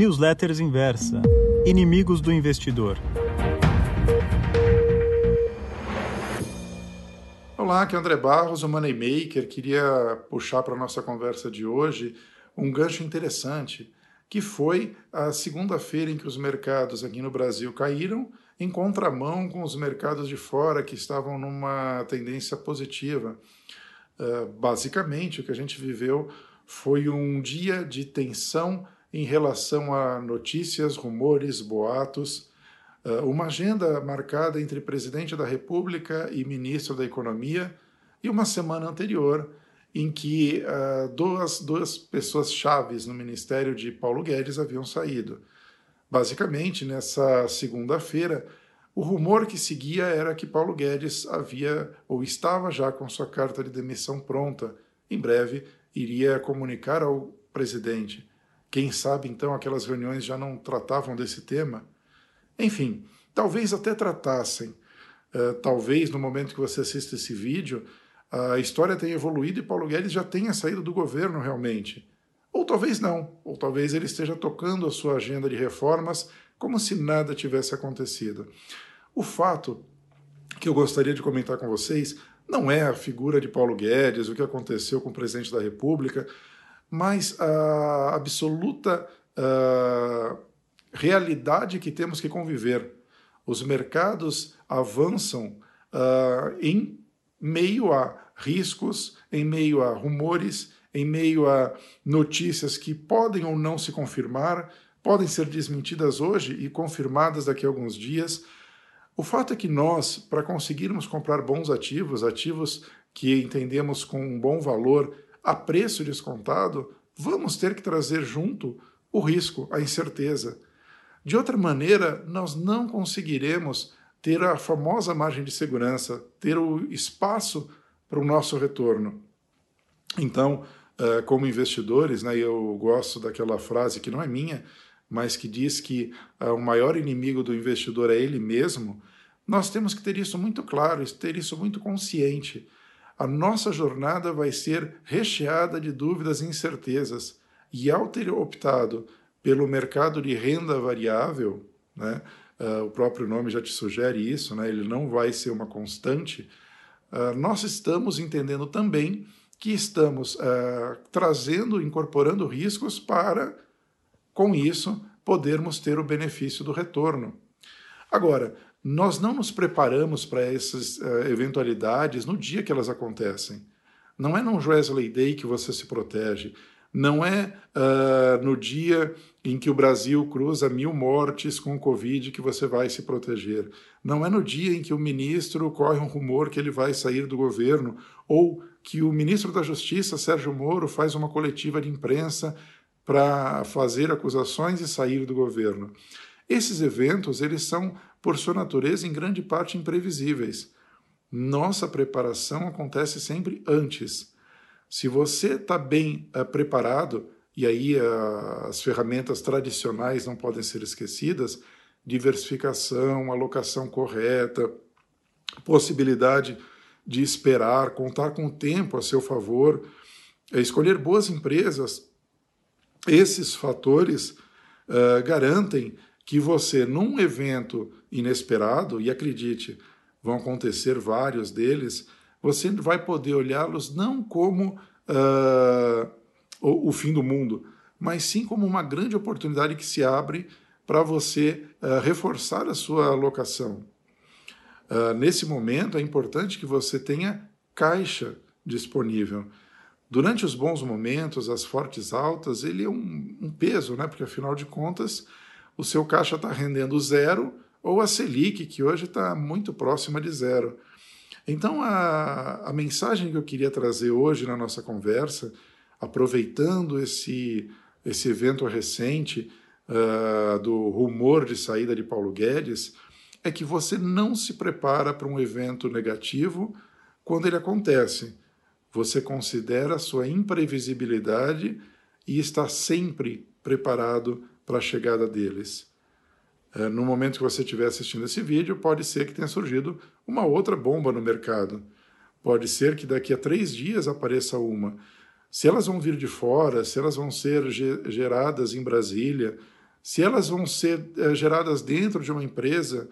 Newsletters Inversa Inimigos do Investidor. Olá, aqui é André Barros, o Moneymaker. Queria puxar para a nossa conversa de hoje um gancho interessante, que foi a segunda-feira em que os mercados aqui no Brasil caíram em contramão com os mercados de fora que estavam numa tendência positiva. Uh, basicamente, o que a gente viveu foi um dia de tensão em relação a notícias, rumores, boatos, uh, uma agenda marcada entre presidente da República e ministro da Economia, e uma semana anterior em que uh, duas, duas pessoas chaves no ministério de Paulo Guedes haviam saído. Basicamente, nessa segunda-feira, o rumor que seguia era que Paulo Guedes havia ou estava já com sua carta de demissão pronta. Em breve iria comunicar ao presidente. Quem sabe então aquelas reuniões já não tratavam desse tema? Enfim, talvez até tratassem. Uh, talvez no momento que você assiste esse vídeo, a história tenha evoluído e Paulo Guedes já tenha saído do governo realmente. Ou talvez não, ou talvez ele esteja tocando a sua agenda de reformas como se nada tivesse acontecido. O fato que eu gostaria de comentar com vocês não é a figura de Paulo Guedes, o que aconteceu com o presidente da República, mas a absoluta realidade que temos que conviver. Os mercados avançam em meio a riscos, em meio a rumores, em meio a notícias que podem ou não se confirmar, podem ser desmentidas hoje e confirmadas daqui a alguns dias. O fato é que nós, para conseguirmos comprar bons ativos, ativos que entendemos com um bom valor a preço descontado, vamos ter que trazer junto o risco, a incerteza. De outra maneira, nós não conseguiremos ter a famosa margem de segurança, ter o espaço para o nosso retorno. Então, eh, como investidores, né, eu gosto daquela frase que não é minha, mas que diz que uh, o maior inimigo do investidor é ele mesmo, nós temos que ter isso muito claro, ter isso muito consciente. A nossa jornada vai ser recheada de dúvidas e incertezas. E ao ter optado pelo mercado de renda variável, né, uh, o próprio nome já te sugere isso, né, ele não vai ser uma constante, uh, nós estamos entendendo também que estamos uh, trazendo, incorporando riscos para com isso, podermos ter o benefício do retorno. Agora, nós não nos preparamos para essas uh, eventualidades no dia que elas acontecem. Não é num Wesley Day que você se protege. Não é uh, no dia em que o Brasil cruza mil mortes com o Covid que você vai se proteger. Não é no dia em que o ministro corre um rumor que ele vai sair do governo ou que o ministro da Justiça, Sérgio Moro, faz uma coletiva de imprensa para fazer acusações e sair do governo. Esses eventos, eles são, por sua natureza, em grande parte imprevisíveis. Nossa preparação acontece sempre antes. Se você está bem uh, preparado, e aí uh, as ferramentas tradicionais não podem ser esquecidas, diversificação, alocação correta, possibilidade de esperar, contar com o tempo a seu favor, é escolher boas empresas esses fatores uh, garantem que você, num evento inesperado, e acredite, vão acontecer vários deles, você vai poder olhá-los não como uh, o, fim do mundo, mas sim como uma grande oportunidade que se abre para você uh, reforçar a sua alocação. nesse momento, é importante que você tenha caixa disponível. Durante os bons momentos, as fortes altas, ele é um, um peso, né? porque afinal de contas o seu caixa está rendendo zero ou a Selic, que hoje está muito próxima de zero. Então, a, a mensagem que eu queria trazer hoje na nossa conversa, aproveitando esse, esse evento recente uh, do rumor de saída de Paulo Guedes, é que você não se prepara para um evento negativo quando ele acontece você considera a sua imprevisibilidade e está sempre preparado para a chegada deles. É, no momento que você estiver assistindo esse vídeo, pode ser que tenha surgido uma outra bomba no mercado. Pode ser que daqui a três dias apareça uma. Se elas vão vir de fora, se elas vão ser geradas em Brasília, se elas vão ser é, geradas dentro de uma empresa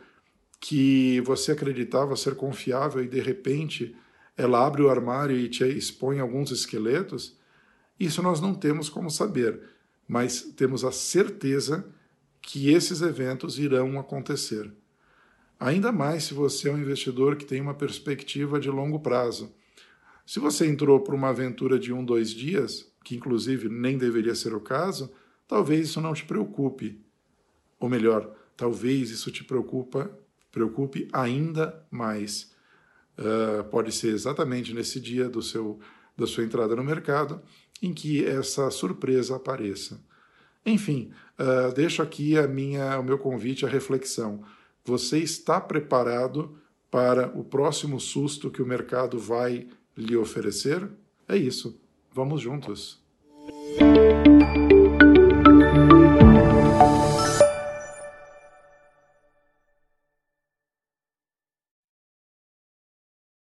que você acreditava ser confiável e de repente ela abre o armário e te expõe alguns esqueletos, isso nós não temos como saber, mas temos a certeza que esses eventos irão acontecer. Ainda mais se você é um investidor que tem uma perspectiva de longo prazo. Se você entrou para uma aventura de um, dois dias, que inclusive nem deveria ser o caso, talvez isso não te preocupe. Ou melhor, talvez isso te preocupa, preocupe ainda mais. Uh, pode ser exatamente nesse dia do seu, da sua entrada no mercado em que essa surpresa apareça. Enfim, uh, deixo aqui a minha, o meu convite à reflexão. Você está preparado para o próximo susto que o mercado vai lhe oferecer? É isso. Vamos juntos.